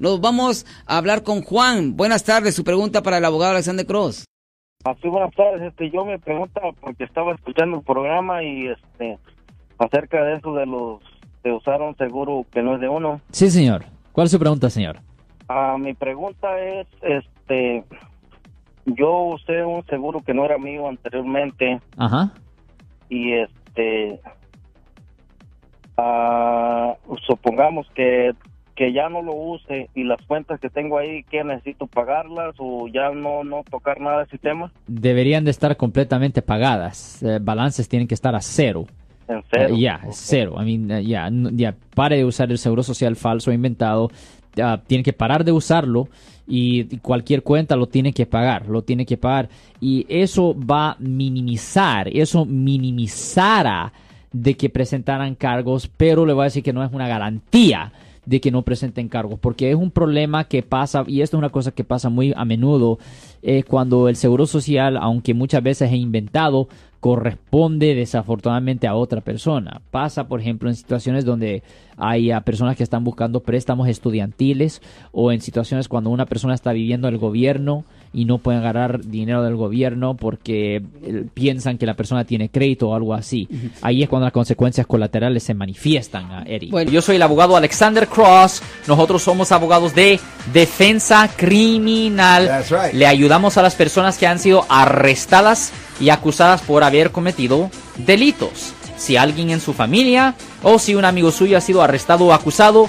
Nos vamos a hablar con Juan. Buenas tardes, su pregunta para el abogado Alexander Cross. Así buenas tardes, este, yo me pregunto porque estaba escuchando el programa y este acerca de eso de los de usar un seguro que no es de uno. Sí, señor. ¿Cuál es su pregunta, señor? Ah, mi pregunta es, este, yo usé un seguro que no era mío anteriormente Ajá. y este, ah, supongamos que que ya no lo use y las cuentas que tengo ahí, que necesito pagarlas o ya no, no tocar nada de ese tema? Deberían de estar completamente pagadas. Eh, balances tienen que estar a cero. En cero. Eh, Ya, cero. I mean, eh, ya, pare de usar el seguro social falso inventado. Ya, tiene que parar de usarlo y cualquier cuenta lo tiene que pagar, lo tiene que pagar. Y eso va a minimizar, eso minimizará de que presentaran cargos, pero le voy a decir que no es una garantía de que no presenten cargos, porque es un problema que pasa, y esto es una cosa que pasa muy a menudo, eh, cuando el seguro social, aunque muchas veces es inventado, corresponde desafortunadamente a otra persona. Pasa, por ejemplo, en situaciones donde hay personas que están buscando préstamos estudiantiles o en situaciones cuando una persona está viviendo el gobierno y no pueden agarrar dinero del gobierno porque eh, piensan que la persona tiene crédito o algo así. Ahí es cuando las consecuencias colaterales se manifiestan, ah, Eric. Bueno. Yo soy el abogado Alexander Cross. Nosotros somos abogados de defensa criminal. That's right. Le ayudamos a las personas que han sido arrestadas y acusadas por haber cometido delitos. Si alguien en su familia o si un amigo suyo ha sido arrestado o acusado,